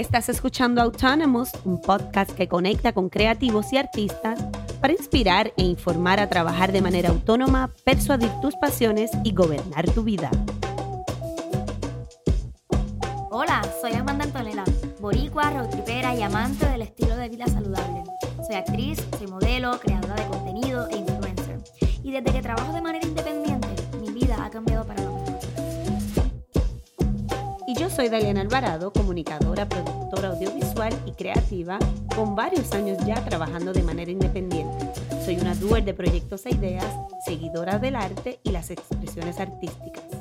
Estás escuchando Autonomous, un podcast que conecta con creativos y artistas para inspirar e informar a trabajar de manera autónoma, persuadir tus pasiones y gobernar tu vida. Hola, soy Amanda Antonella, boricua, rotripera y amante del estilo de vida saludable. Soy actriz, soy modelo, creadora de contenido e influencer. Y desde que trabajo de manera independiente, mi vida ha cambiado para lo mejor. Y yo soy Daliana Alvarado, comunicadora, productora audiovisual y creativa, con varios años ya trabajando de manera independiente. Soy una doer de proyectos e ideas, seguidora del arte y las expresiones artísticas.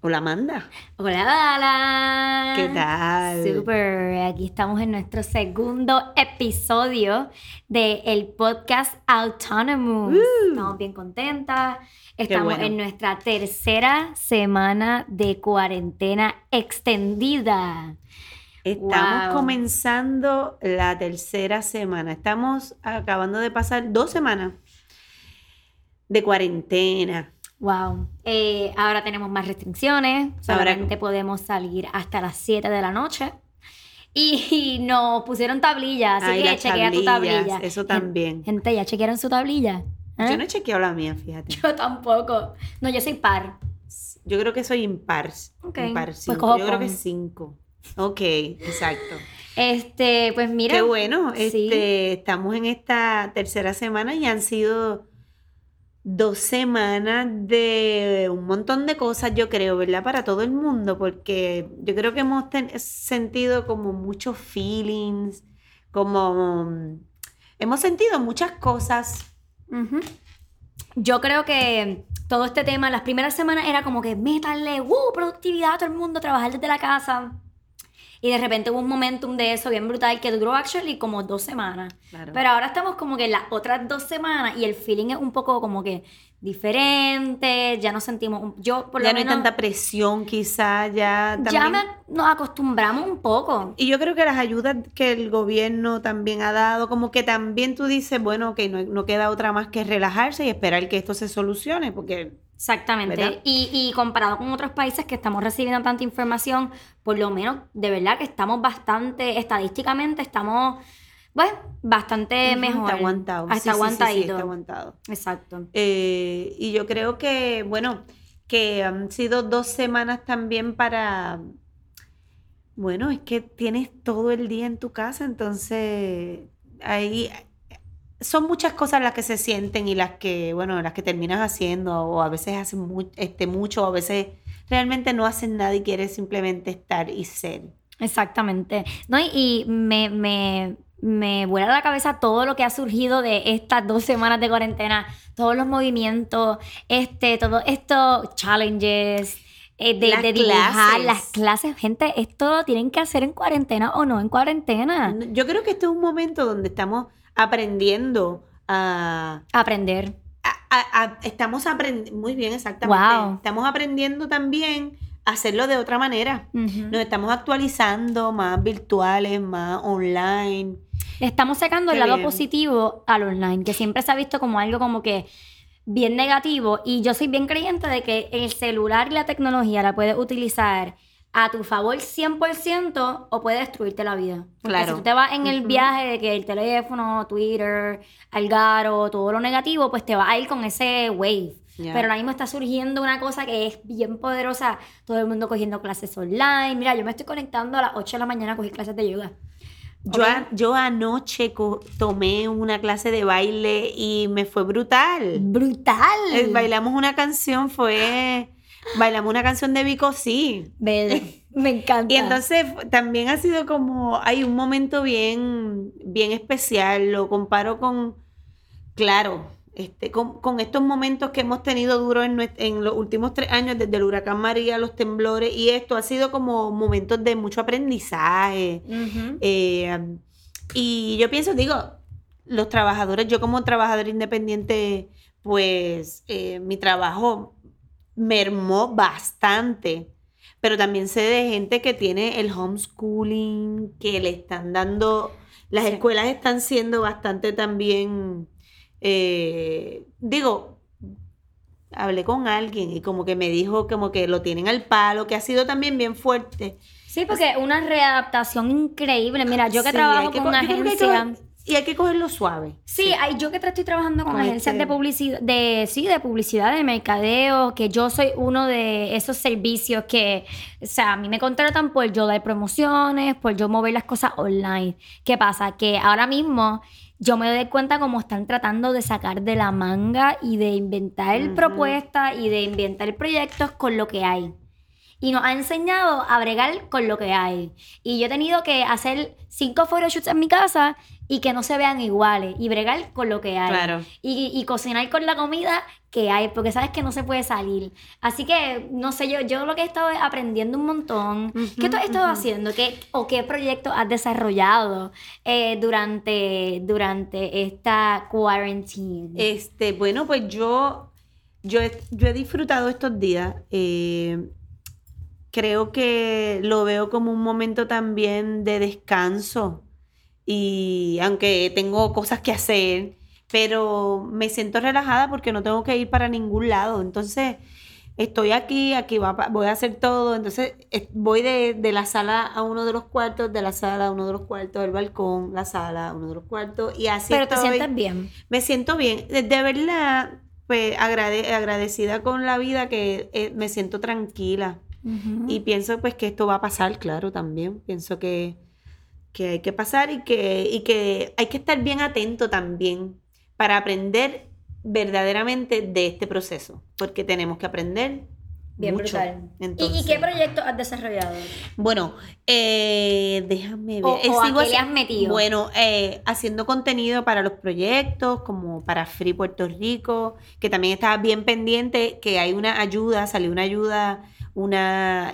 Hola Amanda. Hola, Dala. ¿Qué tal? Super. Aquí estamos en nuestro segundo episodio del el podcast Autonomous. Uh. Estamos bien contentas. Estamos bueno. en nuestra tercera semana de cuarentena extendida. Estamos Wow. comenzando la tercera semana. Estamos acabando de pasar dos semanas de cuarentena. Wow. Eh, ahora tenemos más restricciones. Ahora- Solamente podemos salir hasta las 7 de la noche. Y, nos pusieron tablillas, así Ay, que chequea tu tablilla. eso también. Gente, ¿ya chequearon su tablilla? ¿Eh? Yo no he chequeado la mía, fíjate. Yo tampoco. No, yo soy par. Yo creo que soy impar. Ok, Impar pues cojo Yo creo que con. cinco. Ok, exacto. Este, pues mira. Qué bueno. sí. Este, estamos en esta tercera semana y han sido dos semanas de un montón de cosas, yo creo, ¿verdad? Para todo el mundo, porque yo creo que hemos sentido como muchos feelings, como mm, hemos sentido muchas cosas. Yo creo que todo este tema, las primeras semanas era como que métanle, ¡uh! Productividad a todo el mundo, trabajar desde la casa. Y de repente hubo un momentum de eso bien brutal que duró actually como dos semanas. Claro. Pero ahora estamos como que en las otras dos semanas y el feeling es un poco como que diferente, ya nos sentimos, un- yo por ya lo no hay tanta presión, quizás, ya ya también. me- nos acostumbramos un poco. Y yo creo que las ayudas que el gobierno también ha dado, como que también tú dices, bueno, que no, no queda otra más que relajarse y esperar que esto se solucione, porque Exactamente. Y, y comparado con otros países que estamos recibiendo tanta información, por lo menos de verdad que estamos bastante, estadísticamente estamos, bueno, bastante mejor. está aguantado. Ah, Sí, Está sí, sí, sí, aguantadito. está aguantado. Exacto. Eh, y yo creo que, bueno, que han sido dos semanas también para, bueno, es que tienes todo el día en tu casa, entonces ahí son muchas cosas las que se sienten y las que, bueno, las que terminas haciendo o a veces hacen mu- este, mucho, o a veces realmente no hacen nada y quieres simplemente estar y ser. Exactamente. No, y, y me, me, me vuela la cabeza todo lo que ha surgido de estas dos semanas de cuarentena, todos los movimientos, este, todo estos challenges. eh, de, Las de dibujar clases. las clases, gente, esto lo tienen que hacer en cuarentena o no en cuarentena. Yo creo que este es un momento donde estamos aprendiendo a, Aprender. a- a- a- estamos aprendiendo, muy bien, exactamente. Wow. Estamos aprendiendo también hacerlo de otra manera. Nos estamos actualizando más virtuales, más online. Estamos sacando el lado bien. positivo al online, que siempre se ha visto como algo como que bien negativo. Y yo soy bien creyente de que el celular y la tecnología la puedes utilizar a tu favor 100% o puede destruirte la vida. Porque Claro. si tú te vas en el viaje de que el teléfono, Twitter, Algaro, todo lo negativo, pues te vas a ir con ese wave. Pero ahora mismo está surgiendo una cosa que es bien poderosa. Todo el mundo cogiendo clases online. Mira, yo me estoy conectando a las 8 de la mañana a coger clases de yoga. Yo, a- yo anoche tomé una clase de baile y me fue brutal. ¡Brutal! Eh, Bailamos una canción, fue... Bailamos una canción de Vico, sí. Bebe, me encanta. Y entonces también ha sido como, hay un momento bien, bien especial, lo comparo con, claro, este, con, con estos momentos que hemos tenido duros en, los últimos tres años, desde el huracán María, los temblores, y esto ha sido como momentos de mucho aprendizaje. Ujú. eh, y yo pienso, digo, los trabajadores, yo como trabajador independiente, pues eh, mi trabajo mermó bastante. Pero también sé de gente que tiene el homeschooling, que le están dando, las escuelas están siendo bastante también, eh, digo, hablé con alguien y como que me dijo como que lo tienen al palo, que ha sido también bien fuerte. Sí, porque una readaptación increíble. Mira, yo que Sí, trabajo que con co- una agencia. y hay que cogerlo suave. Sí, yo que estoy trabajando con Con agencias este- de publicidad, de, sí, de publicidad, de mercadeo, que yo soy uno de esos servicios que, o sea, a mí me contratan por yo dar promociones, por yo mover las cosas online. ¿Qué pasa? Que ahora mismo yo me doy cuenta cómo están tratando de sacar de la manga y de inventar propuestas y de inventar proyectos con lo que hay. Y nos ha enseñado a bregar con lo que hay. Y yo he tenido que hacer cinco photoshoots en mi casa y que no se vean iguales. Y bregar con lo que hay. Claro. Y, y cocinar con la comida que hay, porque sabes que no se puede salir. Así que, no sé, yo, yo lo que he estado es aprendiendo un montón. ¿Qué tú has estado haciendo? ¿Qué, ¿O qué proyecto has desarrollado eh, durante, durante esta quarantine? Este, bueno, pues yo, yo, he, yo he disfrutado estos días. eh, creo que lo veo como un momento también de descanso. Y aunque tengo cosas que hacer, pero me siento relajada porque no tengo que ir para ningún lado. Entonces, estoy aquí, aquí va voy a hacer todo. Entonces, voy de, de la sala a uno de los cuartos, de la sala a uno de los cuartos, del balcón, la sala a uno de los cuartos. Y así Pero te sientes bien. Me siento bien. De, de verdad, pues agrade- agradecida con la vida que eh, me siento tranquila. Y pienso pues que esto va a pasar, claro, también. Pienso que, que hay que pasar y que, y que hay que estar bien atento también para aprender verdaderamente de este proceso. Porque tenemos que aprender Bien mucho. brutal. ¿Y- ¿Y, Entonces, qué proyecto has desarrollado? Bueno, eh, déjame ver. O- Eh, o a qué le has metido. Bueno, eh, haciendo contenido para los proyectos, como para Free Puerto Rico, que también estaba bien pendiente, que hay una ayuda, salió una ayuda, una...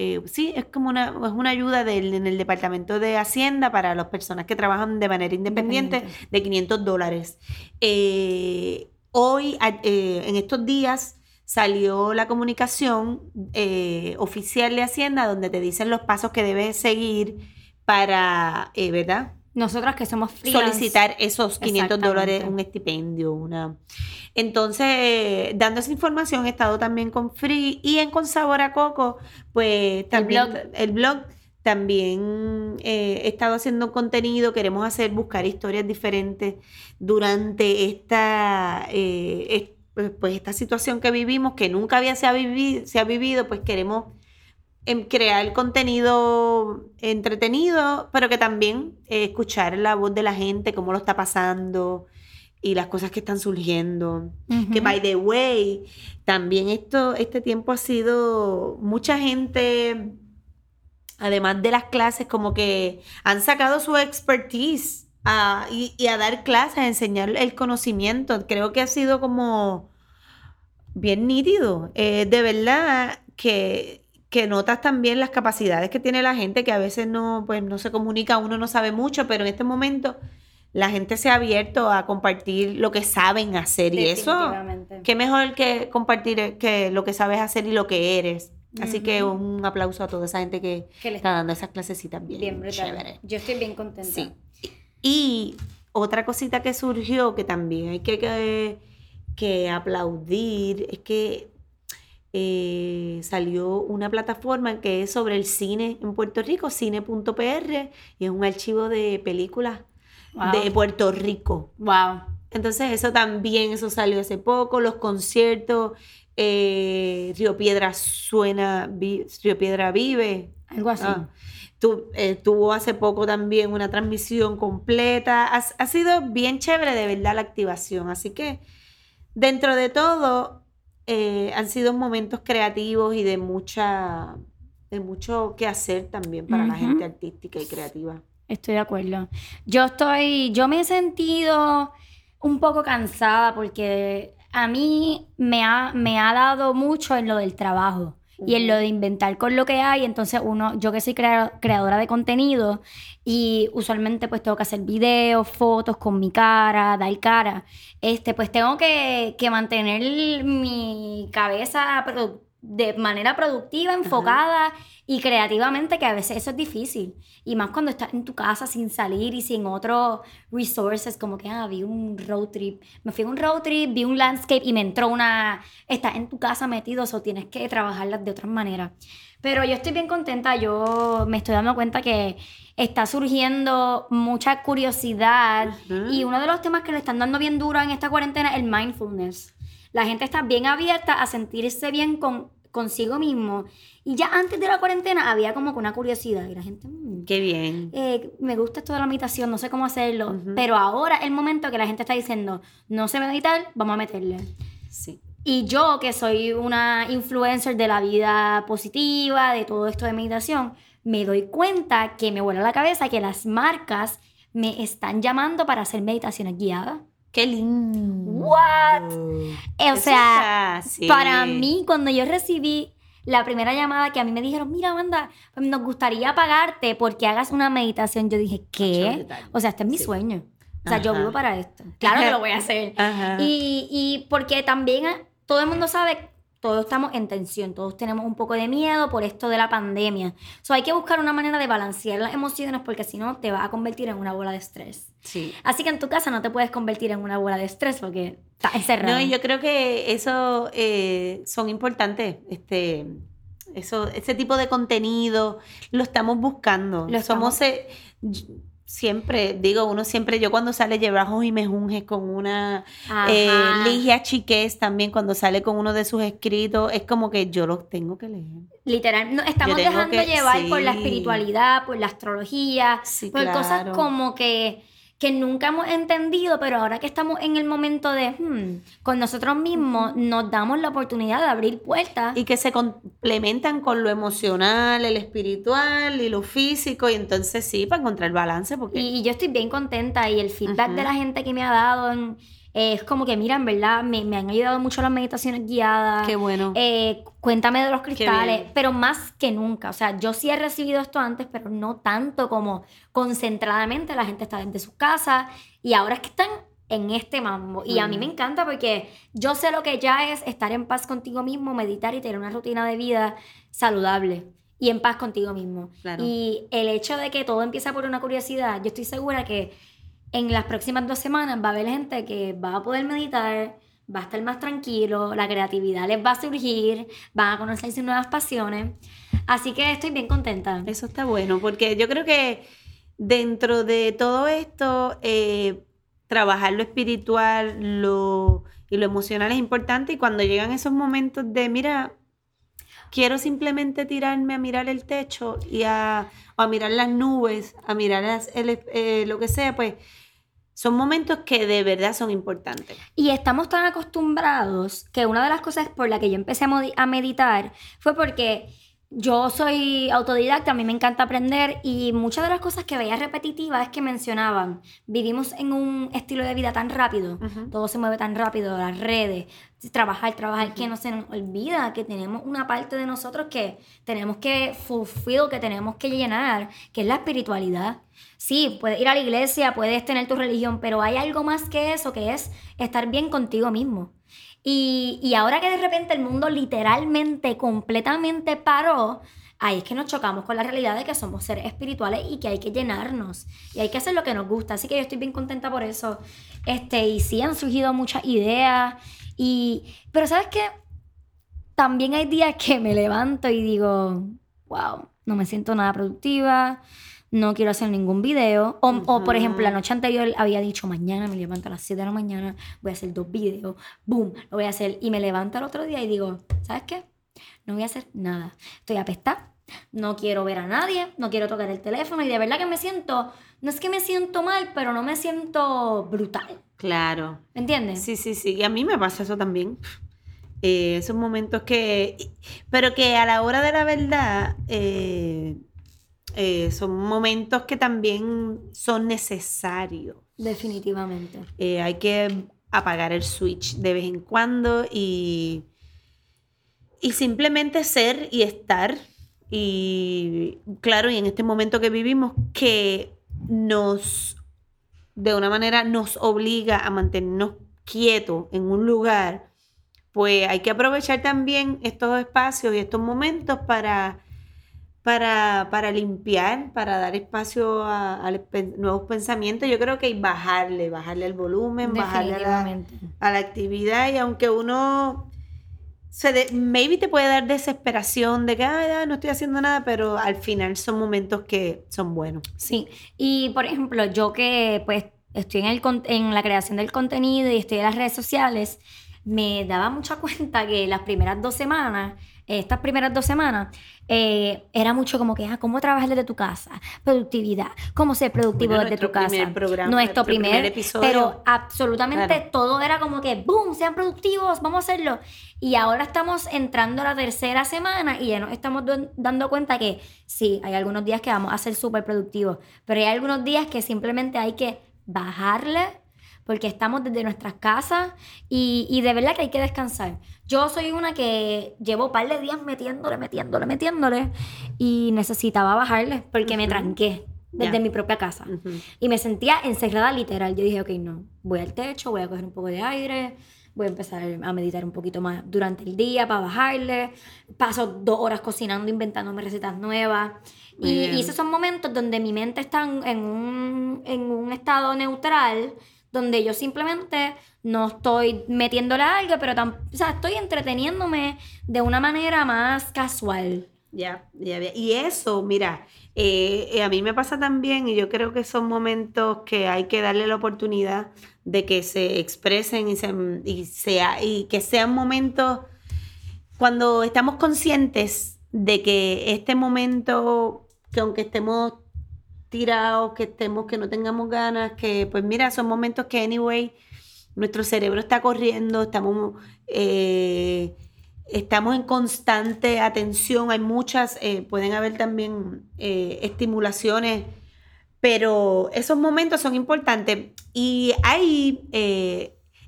eh, sí, es como una, es una ayuda del, en el Departamento de Hacienda para las personas que trabajan de manera independiente de 500 dólares. Eh, hoy, eh, en estos días, salió la comunicación oficial de Hacienda donde te dicen los pasos que debes seguir para, ¿verdad? Nosotras que somos freelance. solicitar esos 500 dólares, un estipendio, una... Entonces, dando esa información, he estado también con Free y en Con Sabor a Coco, pues también blog. el blog, también eh, he estado haciendo contenido, queremos hacer, buscar historias diferentes durante esta, eh, es- pues, pues, esta situación que vivimos, que nunca había se ha, vivido, se ha vivido, pues queremos em, crear contenido entretenido, pero que también eh, escuchar la voz de la gente, cómo lo está pasando y las cosas que están surgiendo. Que by the way, también esto, este tiempo ha sido mucha gente, además de las clases, como que han sacado su expertise a- y, y a dar clases, a enseñar el conocimiento. Creo que ha sido como bien nítido. Eh, de verdad que, que notas también las capacidades que tiene la gente, que a veces no, pues, no se comunica, uno no sabe mucho, pero en este momento la gente se ha abierto a compartir lo que saben hacer. Y eso, qué mejor que compartir que lo que sabes hacer y lo que eres. Así que un aplauso a toda esa gente que Que le está dando esas clasecitas bien, Bien chévere. Yo estoy bien contenta. Sí. Y otra cosita que surgió que también hay que, que, que aplaudir es que eh, salió una plataforma que es sobre el cine en Puerto Rico, cine.pr, y es un archivo de películas Wow. de Puerto Rico. Wow. Entonces eso también, eso salió hace poco, los conciertos, eh, Río Piedra suena, vi- Río Piedra vive. Algo así. Ah, tu- eh, tuvo hace poco también una transmisión completa. Ha, ha sido bien chévere de verdad la activación. Así que dentro de todo eh, han sido momentos creativos y de mucha, de mucho que hacer también para la gente artística y creativa. Estoy de acuerdo. Yo estoy, yo me he sentido un poco cansada porque a mí me ha, me ha dado mucho en lo del trabajo y en lo de inventar con lo que hay. Entonces uno, yo que soy crea- creadora de contenido y usualmente pues tengo que hacer videos, fotos con mi cara, dar cara, este, pues tengo que, que mantener mi cabeza produ- de manera productiva, enfocada y creativamente, que a veces eso es difícil. Y más cuando estás en tu casa sin salir y sin otros resources, como que, ah, vi un road trip. Me fui a un road trip, vi un landscape y me entró una... Estás en tu casa metido, o tienes que trabajarlas de otra manera. Pero yo estoy bien contenta, yo me estoy dando cuenta que está surgiendo mucha curiosidad y uno de los temas que le están dando bien duro en esta cuarentena es el mindfulness. La gente está bien abierta a sentirse bien con, consigo mismo. Y ya antes de la cuarentena había como que una curiosidad y la gente... Mm, Qué bien. eh, me gusta esto de la meditación, no sé cómo hacerlo. Pero ahora es el momento que la gente está diciendo, no sé meditar, vamos a meterle. Sí. Y yo, que soy una influencer de la vida positiva, de todo esto de meditación, me doy cuenta que me vuela la cabeza que las marcas me están llamando para hacer meditaciones guiadas. Qué lindo. What? O sea, sí. para mí, cuando yo recibí la primera llamada que a mí me dijeron, mira, Amanda, nos gustaría pagarte porque hagas una meditación, yo dije, ¿qué? O sea, este es mi Sí. sueño. O sea, yo vivo para esto. Claro que lo voy a hacer. Ajá. Y, y porque también ah, todo el mundo sabe, todos estamos en tensión, todos tenemos un poco de miedo por esto de la pandemia. So, hay que buscar una manera de balancear las emociones porque si no te vas a convertir en una bola de estrés. Sí. Así que en tu casa no te puedes convertir en una bola de estrés porque estás encerrado. No, yo creo que eso eh, son importantes. Este, eso, ese tipo de contenido lo estamos buscando. Lo Somos eh, y- siempre, digo, uno siempre, yo cuando sale Llevajos y Mejunjes con una eh. Ligia Chiqués también cuando sale con uno de sus escritos, es como que yo los tengo que leer. Literal, no, estamos dejando que- llevar por la espiritualidad, por la astrología, Sí, por cosas como que, que nunca hemos entendido, pero ahora que estamos en el momento de, hmm, con nosotros mismos, nos damos la oportunidad de abrir puertas. Y que se complementan con lo emocional, el espiritual y lo físico, y entonces sí, para encontrar el balance, porque... Y, y yo estoy bien contenta y el feedback de la gente que me ha dado en- eh, es como que, mira, en verdad, me, me han ayudado mucho las meditaciones guiadas. Qué bueno. Eh, cuéntame de los cristales, pero más que nunca. O sea, yo sí he recibido esto antes, pero no tanto como concentradamente. La gente está desde sus casas y ahora es que están en este mambo. Y a mí me encanta porque yo sé lo que ya es estar en paz contigo mismo, meditar y tener una rutina de vida saludable y en paz contigo mismo. Claro. Y el hecho de que todo empieza por una curiosidad, yo estoy segura que en las próximas dos semanas va a haber gente que va a poder meditar, va a estar más tranquilo, la creatividad les va a surgir, van a conocer sus nuevas pasiones. Así que estoy bien contenta. Eso está bueno, porque yo creo que dentro de todo esto, eh, trabajar lo espiritual lo, y lo emocional es importante. Y cuando llegan esos momentos de, mira, quiero simplemente tirarme a mirar el techo y a, o a mirar las nubes, a mirar las- el- eh, lo que sea, pues son momentos que de verdad son importantes. Y estamos tan acostumbrados que una de las cosas por la que yo empecé a, meditar fue porque yo soy autodidacta, a mí me encanta aprender y muchas de las cosas que veía repetitivas es que mencionaban, vivimos en un estilo de vida tan rápido, todo se mueve tan rápido, las redes, trabajar, trabajar, que no se nos olvida que tenemos una parte de nosotros que tenemos que fulfill, que tenemos que llenar, que es la espiritualidad. Sí, puedes ir a la iglesia, puedes tener tu religión, pero hay algo más que eso, que es estar bien contigo mismo. Y, ahora que de repente el mundo literalmente, completamente paró, ahí es que nos chocamos con la realidad de que somos seres espirituales y que hay que llenarnos y hay que hacer lo que nos gusta. Así que yo estoy bien contenta por eso. Este, y sí han surgido muchas ideas. Y, pero ¿sabes qué? También hay días que me levanto y digo, wow, no me siento nada productiva, no quiero hacer ningún video. O, o, por ejemplo, la noche anterior había dicho, mañana me levanto a las 7 de la mañana, voy a hacer dos videos, boom, lo voy a hacer. Y me levanto al otro día y digo, ¿sabes qué? No voy a hacer nada. Estoy apestada, no quiero ver a nadie, no quiero tocar el teléfono y de verdad que me siento, no es que me siento mal, pero no me siento brutal. Claro. ¿Me entiendes? Sí, sí, sí. Y a mí me pasa eso también. Eh, esos momentos que... Pero que a la hora de la verdad eh, eh, son momentos que también son necesarios. Definitivamente. Eh, hay que apagar el switch de vez en cuando y, y simplemente ser y estar. Y claro, y en este momento que vivimos, que nos, de una manera, nos obliga a mantenernos quietos en un lugar pues hay que aprovechar también estos espacios y estos momentos para, para, para limpiar, para dar espacio a, a pen- nuevos pensamientos. Yo creo que hay bajarle, bajarle el volumen, bajarle a la, Definitivamente. a la actividad y aunque uno se de- maybe te puede dar desesperación de que "Ay, ya, no estoy haciendo nada, pero al final son momentos que son buenos. Sí, y por ejemplo, yo que pues estoy en, el, en la creación del contenido y estoy en las redes sociales, me daba mucha cuenta que las primeras dos semanas, estas primeras dos semanas, eh, era mucho como que, ah, ¿cómo trabajar desde tu casa? Productividad, ¿cómo ser productivo Bueno, desde tu nuestro casa? primer programa, nuestro nuestro primer, primer episodio. pero absolutamente Claro. todo era como que, ¡boom! Sean productivos, vamos a hacerlo. Y ahora estamos entrando a la tercera semana y ya nos estamos dando cuenta que sí, hay algunos días que vamos a ser súper productivos, pero hay algunos días que simplemente hay que bajarle porque estamos desde nuestras casas y, y de verdad que hay que descansar. Yo soy una que llevo un par de días metiéndole, metiéndole, metiéndole y necesitaba bajarle porque me Ujú. tranqué desde Ya. mi propia casa. Ujú. Y me sentía encerrada literal. Yo dije, ok, no, voy al techo, voy a coger un poco de aire, voy a empezar a meditar un poquito más durante el día para bajarle. Paso dos horas cocinando, inventándome recetas nuevas. Y, y esos son momentos donde mi mente está en un, en un estado neutral, donde yo simplemente no estoy metiéndole algo, pero tam- o sea, estoy entreteniéndome de una manera más casual. Ya, ya, ya. Y eso, mira, eh, eh, a mí me pasa también y yo creo que son momentos que hay que darle la oportunidad de que se expresen y, se, y, sea, y que sean momentos cuando estamos conscientes de que este momento, que aunque estemos tirados, que estemos, que no tengamos ganas, que pues mira, son momentos que anyway, nuestro cerebro está corriendo, estamos... eh, estamos en constante atención, hay muchas, eh, pueden haber también eh, estimulaciones, pero esos momentos son importantes y ahí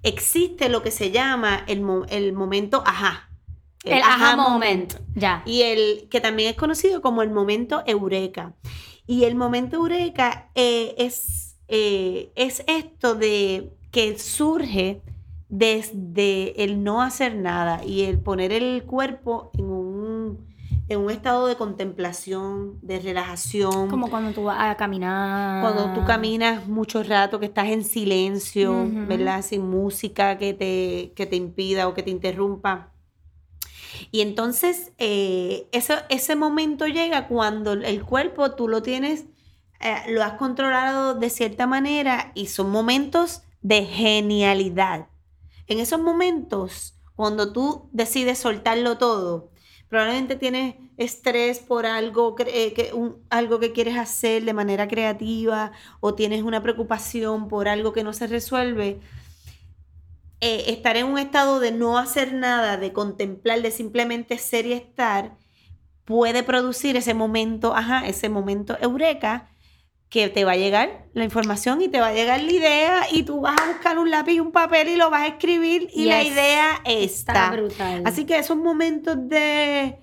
existe lo que se llama el, el momento ajá. El, aha moment. Ya. Y el que también es conocido como el momento eureka. Y el momento eureka eh, es, eh, es esto de que surge desde el no hacer nada y el poner el cuerpo en un, en un estado de contemplación, de relajación. Como cuando tú vas a caminar. Cuando tú caminas mucho rato, que estás en silencio. ¿verdad? Sin música que te, que te impida o que te interrumpa. Y entonces, eh, eso, ese momento llega cuando el cuerpo tú lo tienes, eh, lo has controlado de cierta manera y son momentos de genialidad. En esos momentos, cuando tú decides soltarlo todo, probablemente tienes estrés por algo, eh, que, un- algo que quieres hacer de manera creativa o tienes una preocupación por algo que no se resuelve. Eh, estar en un estado de no hacer nada, de contemplar, de simplemente ser y estar, puede producir ese momento, ajá, ese momento eureka, que te va a llegar la información y te va a llegar la idea y tú vas a buscar un lápiz y un papel y lo vas a escribir y la idea Está está. brutal. Así que esos momentos de...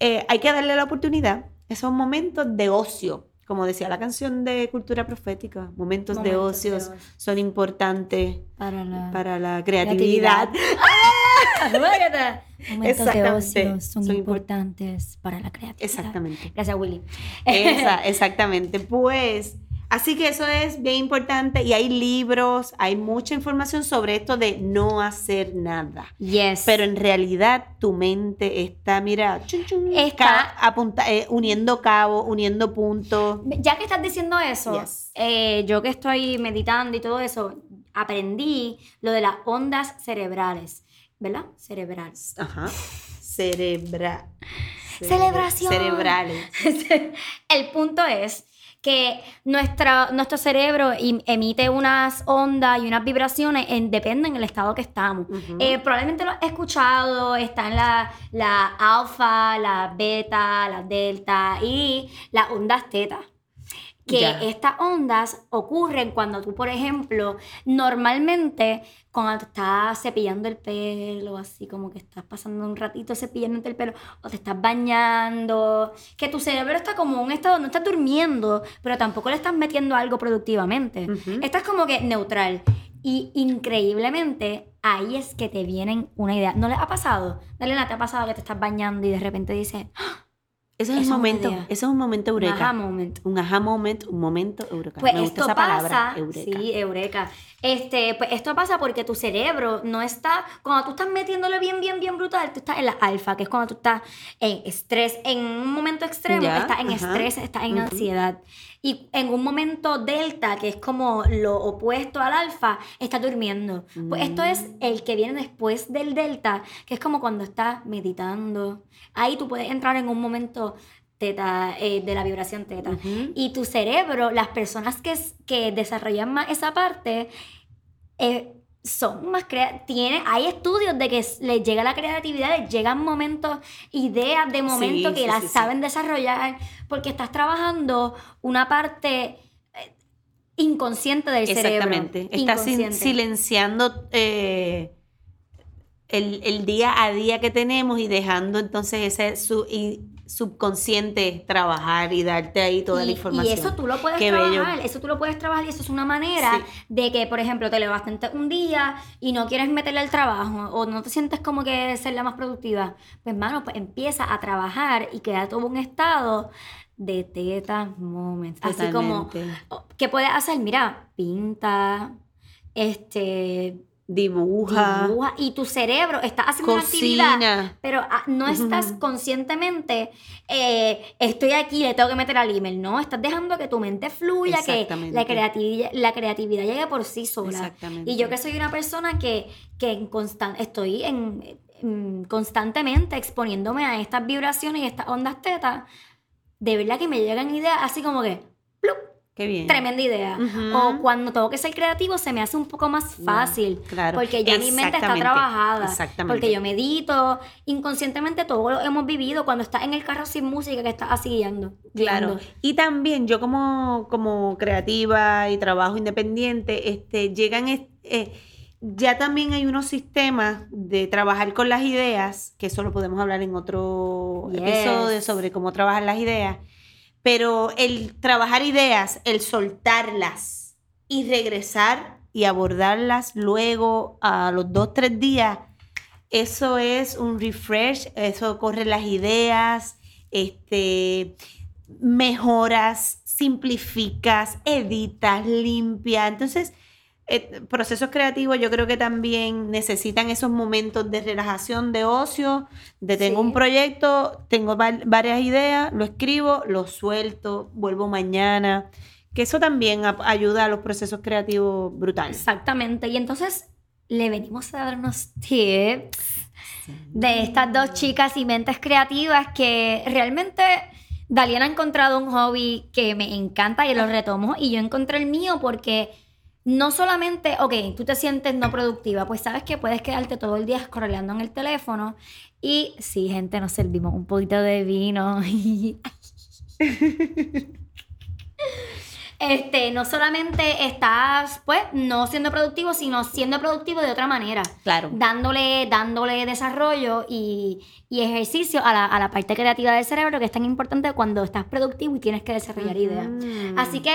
eh, hay que darle la oportunidad, esos momentos de ocio, como decía la canción de Cultura Profética, momentos, de Momentos de ocios ocio. son importantes para la para la creatividad. creatividad. Momentos de Exactamente. ocio son, Son impor- importantes para la creatividad. Exactamente. Gracias, Willy. Esa, exactamente. Pues, así que eso es bien importante y hay libros, hay mucha información sobre esto de no hacer nada. Yes. Pero en realidad tu mente está, mira, chun, chun, Está- ca- apunta- eh, uniendo cabos, uniendo puntos. Ya que estás diciendo eso, Yes. eh, yo que estoy meditando y todo eso, aprendí lo de las ondas cerebrales, ¿verdad? Cerebrales. Ajá. Cerebra. Celebración. Cerebrales. El punto es que nuestra, nuestro cerebro emite unas ondas y unas vibraciones, en, dependen del estado que estamos. Eh, probablemente lo has escuchado, están la, la alfa, la beta, la delta y las ondas teta. Que Ya. estas ondas ocurren cuando tú, por ejemplo, normalmente cuando te estás cepillando el pelo, así como que estás pasando un ratito cepillándote el pelo, o te estás bañando, que tu cerebro está como en un estado, no estás durmiendo, pero tampoco le estás metiendo algo productivamente. Estás como que neutral. Y increíblemente, ahí es que te vienen una idea. ¿No les ha pasado? Dale, ¿te ha pasado que te estás bañando y de repente dices, ¡Ah! Ese es, es un momento, idea. ese es un momento un eureka. aha moment. Un aha moment, un momento eureka. Pues Me gusta esto esa palabra, pasa, eureka. sí, eureka. Este, pues esto pasa porque tu cerebro no está, cuando tú estás metiéndole bien, bien, bien brutal, tú estás en la alfa, que es cuando tú estás en estrés, en un momento extremo, Ya, estás en ajá, estrés, estás en ujú. ansiedad. Y en un momento delta, que es como lo opuesto al alfa, estás durmiendo. Pues esto es Mm. el que viene después del delta, que es como cuando estás meditando. Ahí tú puedes entrar en un momento teta, eh, de la vibración teta. Y tu cerebro, las personas que, que desarrollan más esa parte, eh, son más creativas. Hay estudios de que les llega la creatividad, les llegan momentos, ideas de momento Sí, que sí, las sí, saben desarrollar, porque estás trabajando una parte eh, inconsciente del cerebro. Exactamente. Estás silenciando eh, el, el día a día que tenemos y dejando entonces ese su- y subconsciente trabajar y darte ahí toda la información. Y eso tú lo puedes Qué bello. trabajar, eso tú lo puedes trabajar y eso es una manera Sí. de que, por ejemplo, te levantaste un día y no quieres meterle al trabajo o no te sientes como que ser la más productiva. Pues, mano, pues empieza a trabajar y crea todo un estado de teta moments. Así como, ¿qué puedes hacer? Mira, pinta, este, Dibuja, dibuja y tu cerebro está haciendo una actividad cocina. pero ah, no estás conscientemente, eh, estoy aquí, le tengo que meter al email. No, estás dejando que tu mente fluya, que la creatividad, la creatividad llegue por sí sola. Exactamente. Y yo que soy una persona que, que en estoy en, en- constantemente exponiéndome a estas vibraciones y estas ondas tetas, de verdad que me llegan ideas así como que. Qué bien. tremenda idea. O cuando tengo que ser creativo se me hace un poco más fácil. Claro. Porque ya mi mente está trabajada. Exactamente. Porque yo medito, inconscientemente todo lo hemos vivido cuando estás en el carro sin música que estás así guiando. Claro. Y también yo como, como creativa y trabajo independiente, este, llegan, eh, ya también hay unos sistemas de trabajar con las ideas, que eso lo podemos hablar en otro Yes. episodio sobre cómo trabajar las ideas, pero el trabajar ideas, el soltarlas y regresar y abordarlas luego a los dos, tres días, eso es un refresh, eso corre las ideas, este, mejoras, simplificas, editas, limpias. Entonces, eh, procesos creativos yo creo que también necesitan esos momentos de relajación, de ocio, de tengo Sí. un proyecto, tengo va- varias ideas, lo escribo, lo suelto, vuelvo mañana. Que eso también ayuda a los procesos creativos brutales. Exactamente. Y entonces le venimos a dar unos tips de estas dos chicas y mentes creativas que realmente Daliana ha encontrado un hobby que me encanta y lo retomo y yo encontré el mío porque no solamente, ok, tú te sientes no productiva, pues sabes que puedes quedarte todo el día scrolleando en el teléfono y sí, gente, nos servimos un poquito de vino. Este, no solamente estás, pues, no siendo productivo, sino siendo productivo de otra manera Claro. dándole, dándole desarrollo y, y ejercicio a la, a la parte creativa del cerebro que es tan importante cuando estás productivo y tienes que desarrollar ideas. Así que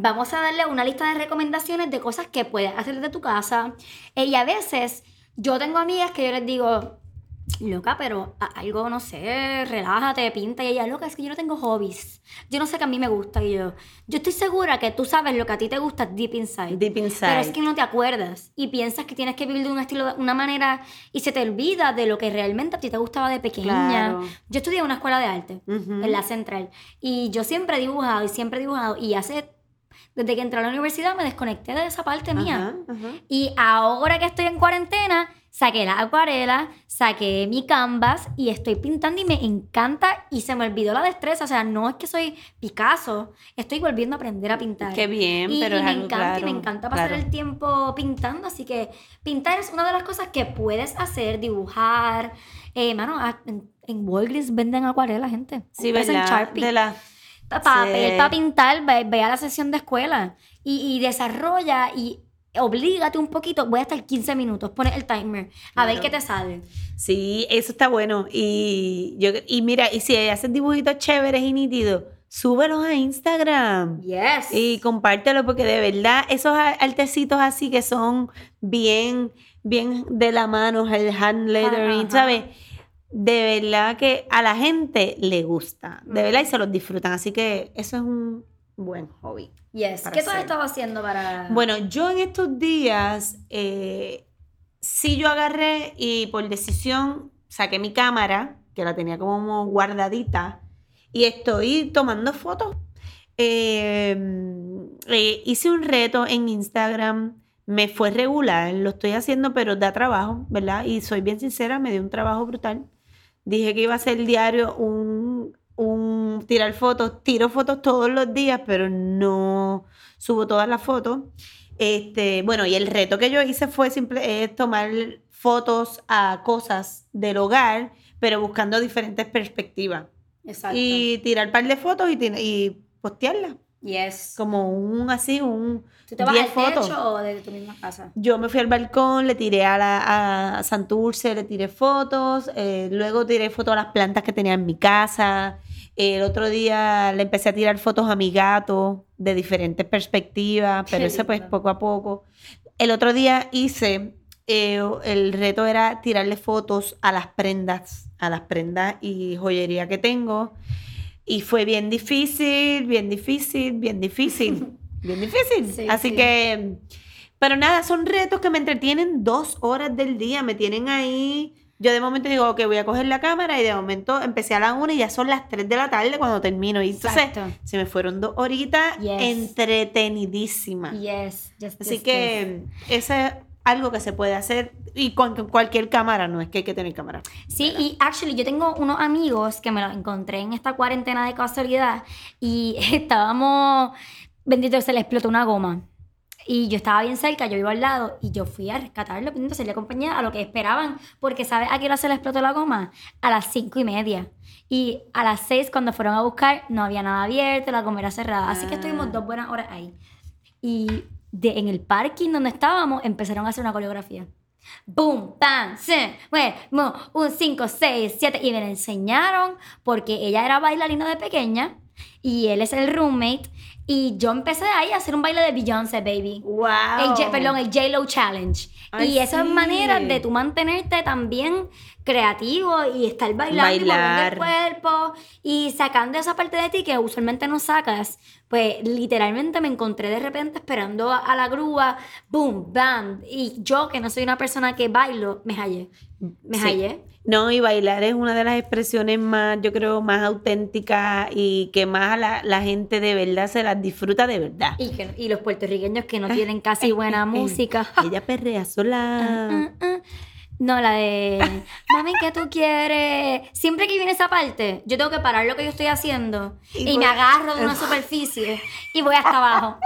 vamos a darle una lista de recomendaciones de cosas que puedes hacer desde tu casa. Eh, y a veces yo tengo amigas que yo les digo, loca, pero algo, no sé, relájate, pinta. Y ella, loca, es que yo no tengo hobbies. Yo no sé qué a mí me gusta. Y yo, yo estoy segura que tú sabes lo que a ti te gusta deep inside. Deep inside. Pero es que no te acuerdas y piensas que tienes que vivir de un estilo, de una manera y se te olvida de lo que realmente a ti te gustaba de pequeña. Claro. Yo estudié en una escuela de arte, Ujú. en la central, y yo siempre he dibujado y siempre he dibujado y hace, desde que entré a la universidad me desconecté de esa parte mía. Ajá. Y ahora que estoy en cuarentena, saqué la acuarela, saqué mi canvas y estoy pintando y me encanta y se me olvidó la destreza. O sea, no es que soy Picasso, estoy volviendo a aprender a pintar. Qué bien, Y, pero y es me algo encanta, y me encanta pasar claro. el tiempo pintando, así que pintar es una de las cosas que puedes hacer, dibujar. Eh, mano, en, en Walgreens venden acuarela, gente. Sí, ¿verdad? Sharpie. De la... Pa- papel Sí. para pintar, ve, ve a la sesión de escuela y, y desarrolla y oblígate un poquito. Voy a estar 15 minutos, pones el timer, a ver qué te sale. Sí, eso está bueno. Y, yo, y mira, y si haces dibujitos chéveres y nítidos, súbelos a Instagram. Yes. Y compártelo porque de verdad esos artecitos así que son bien, bien de la mano, el hand lettering, Ajá. ¿sabes? De verdad que a la gente le gusta, de verdad, y se los disfrutan. Así que eso es un buen hobby. yes. ¿Qué tú has estado haciendo para...? Bueno, yo en estos días, eh, sí yo agarré y por decisión saqué mi cámara, que la tenía como guardadita, y estoy tomando fotos. Eh, eh, hice un reto en Instagram, me fue regular, lo estoy haciendo, pero da trabajo, ¿verdad? Y soy bien sincera, me dio un trabajo brutal. Dije que iba a hacer diario un, un tirar fotos, tiro fotos todos los días, pero no subo todas las fotos. Este, bueno, y el reto que yo hice fue simple, es tomar fotos a cosas del hogar, pero buscando diferentes perspectivas. Exacto. Y tirar un par de fotos y, y postearlas. Yes. Como un así, un ¿Tú te vas 10 al fotos. techo o desde tu misma casa? Yo me fui al balcón, le tiré a, la, a Santurce, le tiré fotos, eh, luego tiré fotos a las plantas que tenía en mi casa. El otro día le empecé a tirar fotos a mi gato de diferentes perspectivas, pero eso pues poco a poco. El otro día hice, eh, el reto era tirarle fotos a las prendas, a las prendas y joyería que tengo. Y fue bien difícil, bien difícil, bien difícil, bien difícil. Sí, Así sí. que, pero nada, son retos que me entretienen dos horas del día, me tienen ahí. Yo de momento digo, ok, voy a coger la cámara y de momento empecé a la una y ya son las 3 de la tarde cuando termino. Y entonces Exacto. se me fueron dos horitas Yes. entretenidísimas. Yes. yes, Así que eso es algo que se puede hacer y con con cualquier cámara, no es que hay que tener cámara. Sí, y actually yo tengo unos amigos que me los encontré en esta cuarentena de casualidad y estábamos, bendito, se le explotó una goma. Y yo estaba bien cerca, yo iba al lado y yo fui a rescatarlo, bendito, se le acompañé a lo que esperaban, porque ¿sabes a qué hora se le explotó la goma? A las cinco y media. Y a las seis cuando fueron a buscar no había nada abierto, la goma era cerrada. Así que Ah. estuvimos dos buenas horas ahí. Y de, en el parking donde estábamos empezaron a hacer una coreografía. Boom, bam, se, un 5, 6, 7. Y me la enseñaron porque ella era bailarina de pequeña y él es el roommate. Y yo empecé ahí a hacer un baile de Beyoncé, baby. ¡Wow! El, J- perdón, el J-Lo Challenge. Ay, y esas sí. maneras de tú mantenerte también creativo y estar bailando y moviendo el Bailar. cuerpo y sacando esa parte de ti que usualmente no sacas. Pues literalmente me encontré de repente esperando a, a la grúa, boom, bam. Y yo, que no soy una persona que bailo, me hallé. Me Sí. hallé. No, y bailar es una de las expresiones más, yo creo, más auténticas y que más a la, la gente de verdad se las disfruta de verdad. Y, que, y los puertorriqueños que no tienen casi buena música. Ella perrea sola. Ah, ah. No, la de mami, ¿qué tú quieres? Siempre que viene esa parte, yo tengo que parar lo que yo estoy haciendo Y y, voy- me agarro de una superficie y voy hasta abajo.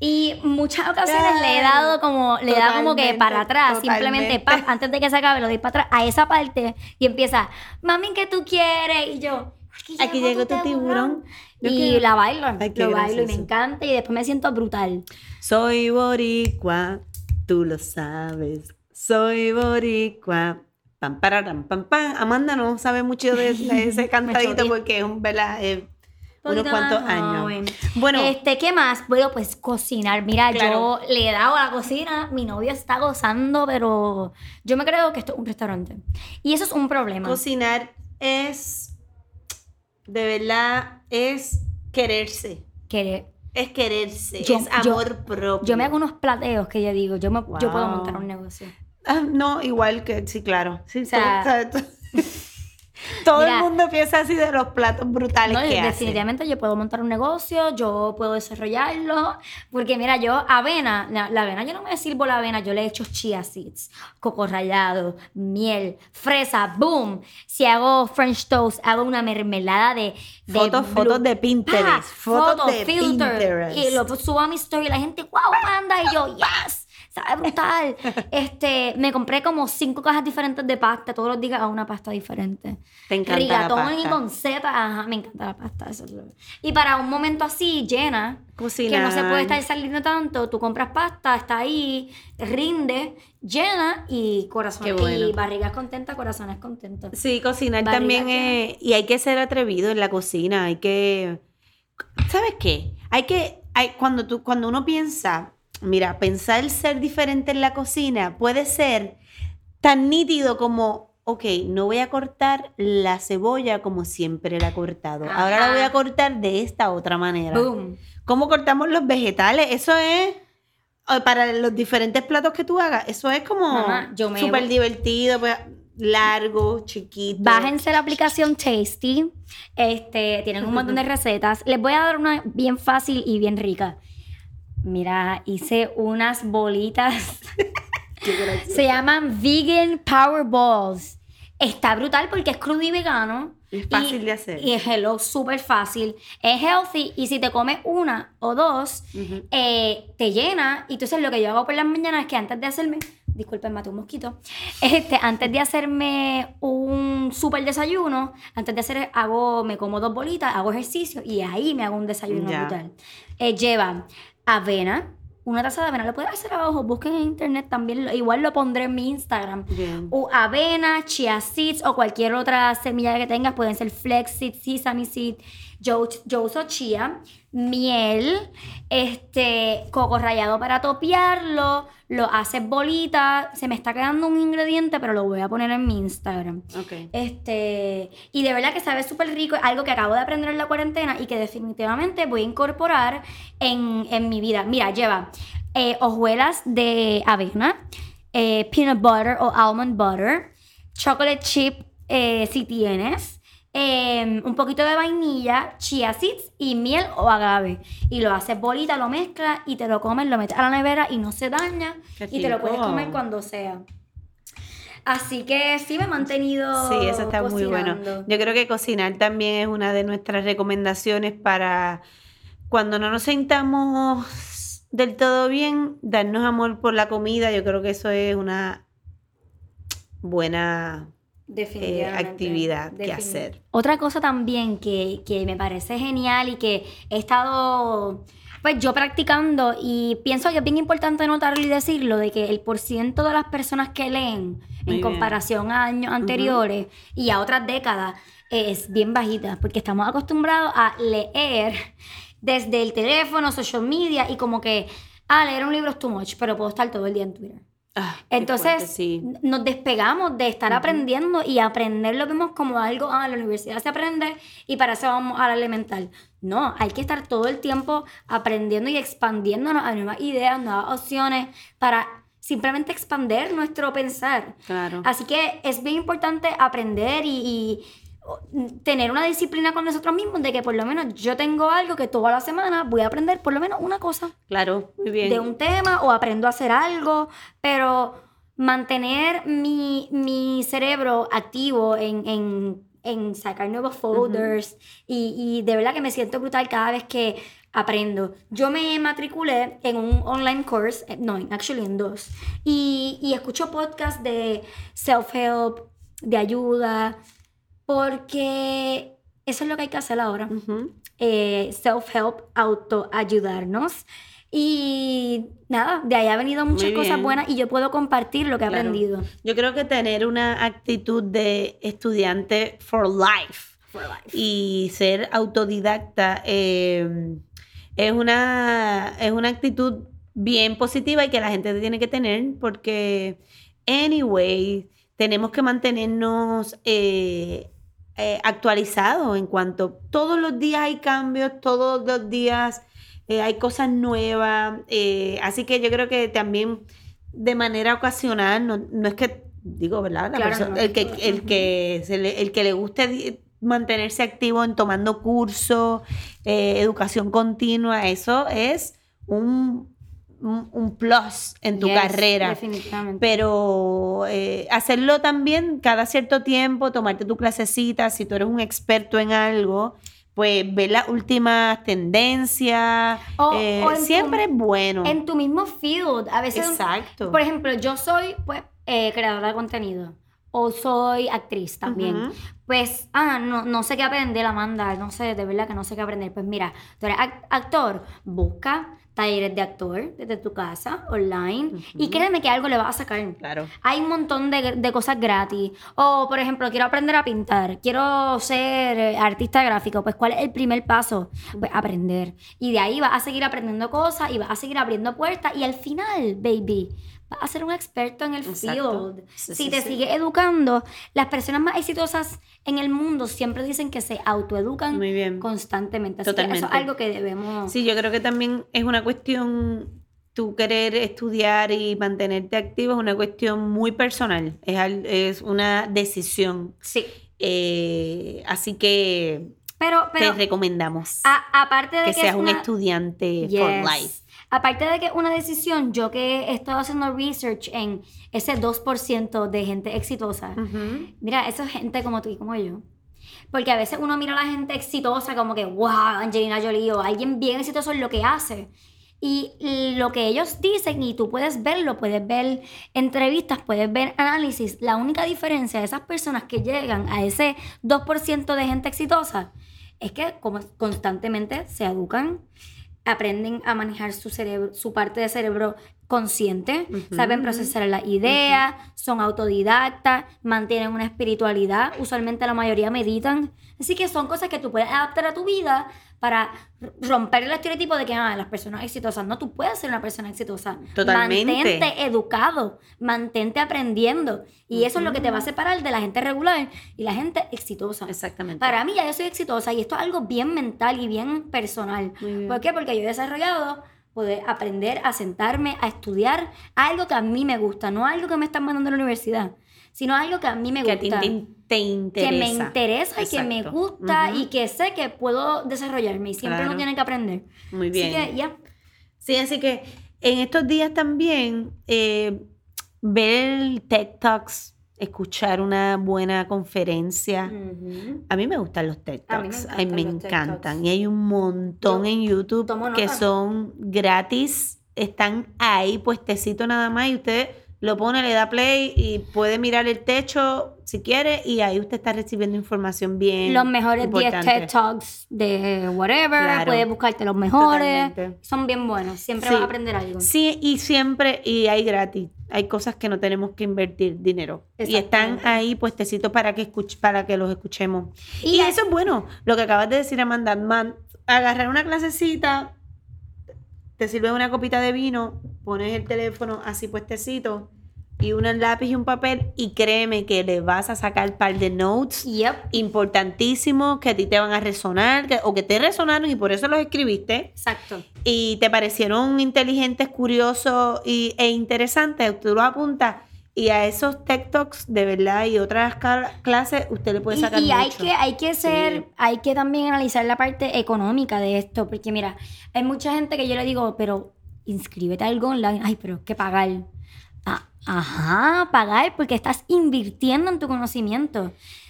Y muchas ocasiones le he dado como, le he dado como que para atrás, simplemente pap, antes de que se acabe, lo doy para atrás a esa parte y empieza, mami, ¿qué tú quieres? Y yo, Aquí llegó tu tiburón. Y quiero- la bailo, Ay, lo bailo y me encanta y después me siento brutal. Soy boricua, tú lo sabes. Soy boricua. Pam, pararam, pam, pam. Amanda no sabe mucho de, ese cantadito porque es un, ¿verdad? Eh, unos cuantos años. joven. Bueno, Este, ¿qué más? Bueno, pues cocinar. Mira, Claro. yo le he dado a la cocina, mi novio está gozando, pero yo me creo que esto es un restaurante. Y eso es un problema. cocinar es, de verdad, es quererse. Que Es quererse, Yo- es yo- amor propio. yo me hago unos plateos que yo digo, yo, me, yo puedo Wow. montar un negocio. Ah, no, igual que, sí, claro. Sí, O sea, todo mira, el mundo piensa así de los platos brutales No, que definitivamente yo puedo montar un negocio, yo puedo desarrollarlo, porque mira, yo avena, la, la avena, yo no me sirvo la avena, yo le echo chia seeds, coco rallado, miel, fresa, boom. Si hago French toast, hago una mermelada de, de Fotos, blue- fotos de Pinterest. Ah, fotos fotos, de filter. Pinterest. Y lo subo a mi story y la gente, wow, manda. Y yo, yes, sabe brutal. este, me compré como cinco cajas diferentes de pasta, todos los días a una pasta diferente. Te encanta Rigatón la y pasta. con seta, ajá, me encanta la pasta. Eso Y para un momento así, llena, Cocinar. que no se puede estar saliendo tanto, tú compras pasta, está ahí, rinde, llena y corazón. Qué bueno. Y barrigas contentas, corazones contentos. Sí, cocinar también es... Y hay que ser atrevido en la cocina, hay que... ¿Sabes qué? Hay que, hay, cuando, tú, cuando uno piensa, mira, pensar el ser diferente en la cocina puede ser tan nítido como, ok, no voy a cortar la cebolla como siempre la he cortado. Ahora la voy a cortar de esta otra manera. Boom. ¿Cómo cortamos los vegetales? Eso es para los diferentes platos que tú hagas. Eso es como súper divertido, pues, largo, chiquito. Bájense la aplicación Tasty. Este, tienen un montón de recetas. Les voy a dar una bien fácil y bien rica. Mira, hice unas bolitas. Se llaman Vegan Power Balls. Está brutal porque es crudo y vegano. Es fácil Y- de hacer. Y es hello, súper fácil. Es healthy y si te comes una o dos, eh, te llena. Y entonces lo que yo hago por las mañanas es que antes de hacerme, disculpen, maté un mosquito, este, antes de hacerme un súper desayuno, antes de hacer, hago, me como dos bolitas, hago ejercicio y ahí me hago un desayuno brutal. Eh, lleva avena, una taza de avena, lo puedes hacer abajo, busquen en internet también, igual lo pondré en mi Instagram. Bien. O avena, chia seeds o cualquier otra semilla que tengas, pueden ser flex seed, sesame seed, yo, yo uso chia, miel, este, coco rallado para topearlo, lo haces bolita, se me está quedando un ingrediente, pero lo voy a poner en mi Instagram. Este, y de verdad que sabe súper rico, algo que acabo de aprender en la cuarentena y que definitivamente voy a incorporar en, en mi vida. Mira, lleva eh, hojuelas de avena, eh, peanut butter o almond butter, chocolate chip eh, si tienes, eh, un poquito de vainilla, chia seeds y miel o agave. Y lo haces bolita, lo mezclas y te lo comes, lo metes a la nevera y no se daña Qué y te lo puedes comer cuando sea. Así que sí me he mantenido. Sí, eso está muy bueno. Yo creo que cocinar también es una de nuestras recomendaciones para cuando no nos sentamos del todo bien, darnos amor por la comida. Yo creo que eso es una buena eh, Definitivamente. actividad que hacer. Otra cosa también que, que me parece genial y que he estado pues yo practicando y pienso que es bien importante notarlo y decirlo de que el porciento de las personas que leen Muy en bien. comparación a años anteriores y a otras décadas es bien bajita porque estamos acostumbrados a leer desde el teléfono, social media y como que ah, leer un libro es too much, pero puedo estar todo el día en Twitter. Ah, Entonces, fuerte, sí. n- nos despegamos de estar aprendiendo y aprender lo vemos como algo, ah, la universidad se aprende y para eso vamos a la elemental. No, hay que estar todo el tiempo aprendiendo y expandiéndonos a nuevas ideas, nuevas opciones para simplemente expander nuestro pensar. Claro. Así que es bien importante aprender y, tener una disciplina con nosotros mismos de que por lo menos yo tengo algo que toda la semana voy a aprender por lo menos una cosa Claro, muy bien. de un tema o aprendo a hacer algo, pero mantener mi, mi cerebro activo en, en, en sacar nuevos folders y, y de verdad que me siento brutal cada vez que aprendo. Yo me matriculé en un online course, eh, no, en- actually en dos, y, y escucho podcasts de self-help, de ayuda, porque eso es lo que hay que hacer ahora. Eh, self-help, autoayudarnos. Y nada, de ahí ha venido muchas cosas buenas y yo puedo compartir lo que he aprendido. Yo creo que tener una actitud de estudiante for life. y ser autodidacta eh, es, una, es una actitud bien positiva y que la gente tiene que tener porque, anyway, tenemos que mantenernos eh, eh, actualizados en cuanto todos los días hay cambios, todos los días eh, hay cosas nuevas, eh, así que yo creo que también de manera ocasional, no, no es que, digo, ¿verdad? La Claro, perso- no. el, que, el, que se le, el que le guste mantenerse activo en tomando cursos, educación continua, eso es un, un, plus en tu Yes, carrera. Definitivamente. Pero eh, hacerlo también cada cierto tiempo, tomarte tu clasecita, si tú eres un experto en algo, pues ver las últimas tendencias, O- eh, o en tu- siempre es bueno. en tu mismo field, a veces, Exacto. por ejemplo, yo soy pues eh, creadora de contenido o soy actriz también. Ujú. Pues, ah, no, no sé qué aprender, Amanda, no sé, de verdad que no sé qué aprender. Pues mira, tú eres ac- actor, busca talleres de actor desde tu casa, online, y créeme que algo le vas a sacar. Claro. Hay un montón de, de cosas gratis. O, por ejemplo, quiero aprender a pintar, quiero ser eh, artista gráfico. Pues, ¿cuál es el primer paso? Pues aprender. Y de ahí vas a seguir aprendiendo cosas y vas a seguir abriendo puertas. Y al final, baby, vas a ser un experto en el Exacto. field. Sí, si sí, te sí. sigues educando, las personas más exitosas en el mundo siempre dicen que se autoeducan Muy bien. constantemente. Así que eso es Totalmente. algo que debemos. Sí, yo creo que también es una cuestión, tú querer estudiar y mantenerte activo es una cuestión muy personal, es, al- es una decisión. Sí. Eh, así que Pero, pero te recomendamos a- aparte de que que, seas un estudiante for life. Aparte de que es una decisión, yo que he estado haciendo research en ese 2% de gente exitosa, Ujú. mira, eso es gente como tú y como yo. Porque a veces uno mira a la gente exitosa como que, wow, Angelina Jolie o alguien bien exitoso en lo que hace. Y lo que ellos dicen, y tú puedes verlo, puedes ver entrevistas, puedes ver análisis, la única diferencia de esas personas que llegan a ese 2% de gente exitosa es que como constantemente se educan, aprenden a manejar su cerebro, su parte de cerebro consciente, saben procesar las ideas, son autodidactas, mantienen una espiritualidad, usualmente la mayoría meditan. Así que son cosas que tú puedes adaptar a tu vida para romper el estereotipo de que ah, las personas exitosas, no, tú puedes ser una persona exitosa. Totalmente. Mantente educado, mantente aprendiendo. Y eso es lo que te va a separar de la gente regular y la gente exitosa. Exactamente. Para mí ya yo soy exitosa y esto es algo bien mental y bien personal. Bien. ¿Por qué? Porque yo he desarrollado poder aprender a sentarme, a estudiar algo que a mí me gusta, no algo que me están mandando a la universidad, sino algo que a mí me que gusta. te, te interesa. que me interesa y que me gusta y que sé que puedo desarrollarme y siempre Claro. uno tiene que aprender. Muy bien. Así que ya. Sí, así que en estos días también eh, ver TED Talks, escuchar una buena conferencia. A mí me gustan los TED. A mí me Talks, ay, me, encantan. Talks. Y hay un montón Yo en YouTube que son gratis, están ahí puestecito nada más y usted lo pone, le da play y puede mirar el techo si quiere y ahí usted está recibiendo información bien Los mejores 10 importante. TED Talks de whatever, Claro. puedes buscarte los mejores. Totalmente. Son bien buenos, siempre Sí. vas a aprender algo. Sí, y siempre, y hay gratis. Hay cosas que no tenemos que invertir dinero. Y están ahí puestecitos para que escuch para que los escuchemos. Y eso es bueno. Lo que acabas de decir, Amanda, man- agarrar una clasecita, te sirve una copita de vino, pones el teléfono así puestecito y un lápiz y un papel y créeme que le vas a sacar par de notes Yep. importantísimos que a ti te van a resonar que- o que te resonaron y por eso los escribiste Exacto. y te parecieron inteligentes, curiosos y, e interesantes, tú los apuntas y a esos TED Talks de verdad y otras cla- clases usted le puede Y, sacar y hay mucho. que, hay que ser, Sí. hay que también analizar la parte económica de esto, porque mira, hay mucha gente que yo le digo, pero inscríbete a algo online, ay, pero es que pagar. Ah, ajá, pagar porque estás invirtiendo en tu conocimiento.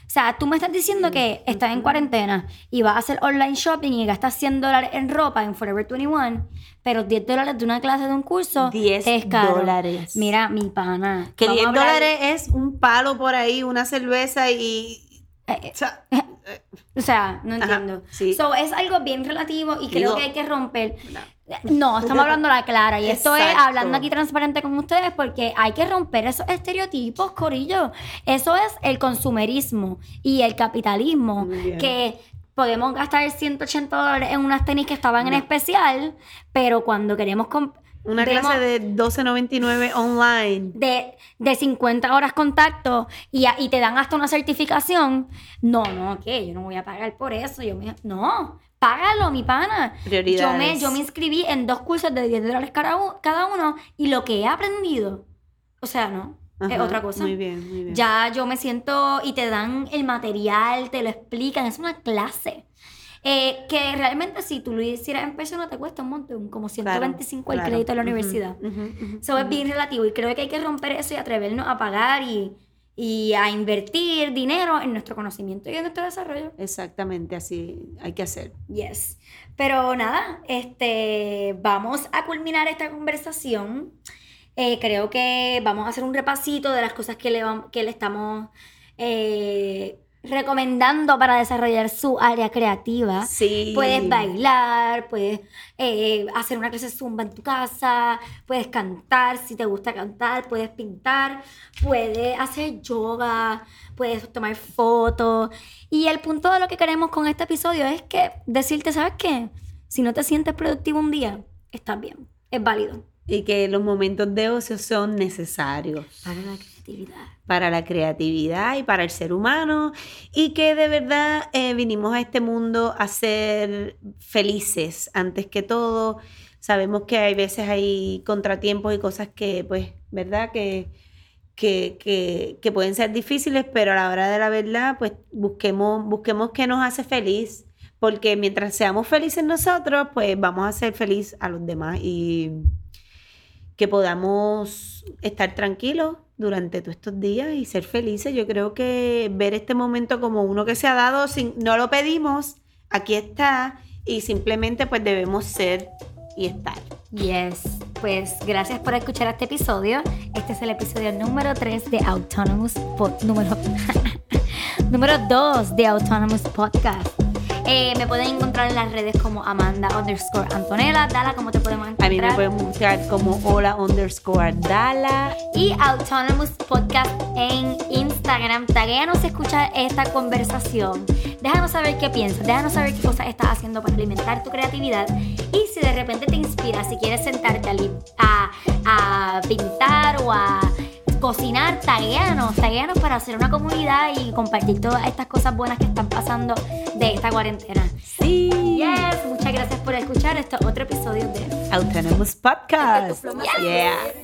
O sea, tú me estás diciendo que estás en cuarentena y vas a hacer online shopping y gastas 100 dólares en ropa en Forever 21, pero 10 dólares de una clase de un curso 10 te es caro. dólares. Mira, mi pana. que vamos 10 a hablar- dólares es un palo por ahí, una cerveza y... Eh, eh, o sea, O sea, no Ajá, entiendo. sí. So, es algo bien relativo y creo Digo- que hay que romper. no. No, estamos hablando la clara. Y esto es hablando aquí transparente con ustedes porque hay que romper esos estereotipos, Corillo. Eso es el consumerismo y el capitalismo. Bien. Que podemos gastar 180 dólares en unas tenis que estaban en especial, pero cuando queremos Una clase de 12.99 online. de, de 50 horas contacto y, a- y te dan hasta una certificación. No, no, ¿qué? Yo no voy a pagar por eso. Yo me, no, págalo, mi pana. Yo me, yo me inscribí en dos cursos de 10 dólares cada uno y lo que he aprendido, o sea, no, es Ajá, otra cosa. Muy bien, muy bien. Ya yo me siento y te dan el material, te lo explican, es una clase. Eh, que realmente si tú lo hicieras en persona te cuesta un montón, como Claro, 125 el claro. crédito de la universidad. ujú, ujú, Eso es ujú. bien relativo y creo que hay que romper eso y atrevernos a pagar y, y a invertir dinero en nuestro conocimiento y en nuestro desarrollo. Exactamente, así hay que hacer. Yes. Pero nada, este, vamos a culminar esta conversación. Eh, creo que vamos a hacer un repasito de las cosas que le, que le estamos eh, recomendando para desarrollar su área creativa. Sí. Puedes bailar, puedes eh, hacer una clase de zumba en tu casa, puedes cantar si te gusta cantar, puedes pintar, puedes hacer yoga, puedes tomar fotos. Y el punto de lo que queremos con este episodio es que decirte, ¿sabes qué? Si no te sientes productivo un día, estás bien, es válido. Y que los momentos de ocio son necesarios. Para la Para la creatividad y para el ser humano. Y que de verdad eh, vinimos a este mundo a ser felices antes que todo. Sabemos que hay veces hay contratiempos y cosas que, pues, ¿verdad? Que, que, que, que pueden ser difíciles, pero a la hora de la verdad, pues busquemos, busquemos qué nos hace feliz. Porque mientras seamos felices nosotros, pues vamos a ser felices a los demás. Y que podamos estar tranquilos durante todos estos días y ser felices. Yo creo que ver este momento como uno que se ha dado, sin, no lo pedimos, aquí está y simplemente pues debemos ser y estar. Yes, pues gracias por escuchar este episodio. Este es el episodio número 3 de Autonomous Pod, número número 2 de Autonomous Podcast. Eh, me pueden encontrar en las redes como Amanda underscore Antonella. Dala, ¿cómo te podemos encontrar? A mí me pueden buscar como Hola underscore Dala. Y Autonomous Podcast en Instagram. Tagueanos escucha esta conversación. Déjanos saber qué piensas. Déjanos saber qué cosas estás haciendo para alimentar tu creatividad. Y si de repente te inspira, si quieres sentarte a, a pintar o a cocinar, tagueanos, tagueanos para hacer una comunidad y compartir todas estas cosas buenas que están pasando de esta cuarentena. Sí. Yes, muchas gracias por escuchar este otro episodio de Autonomous Podcast. Yes. Yeah.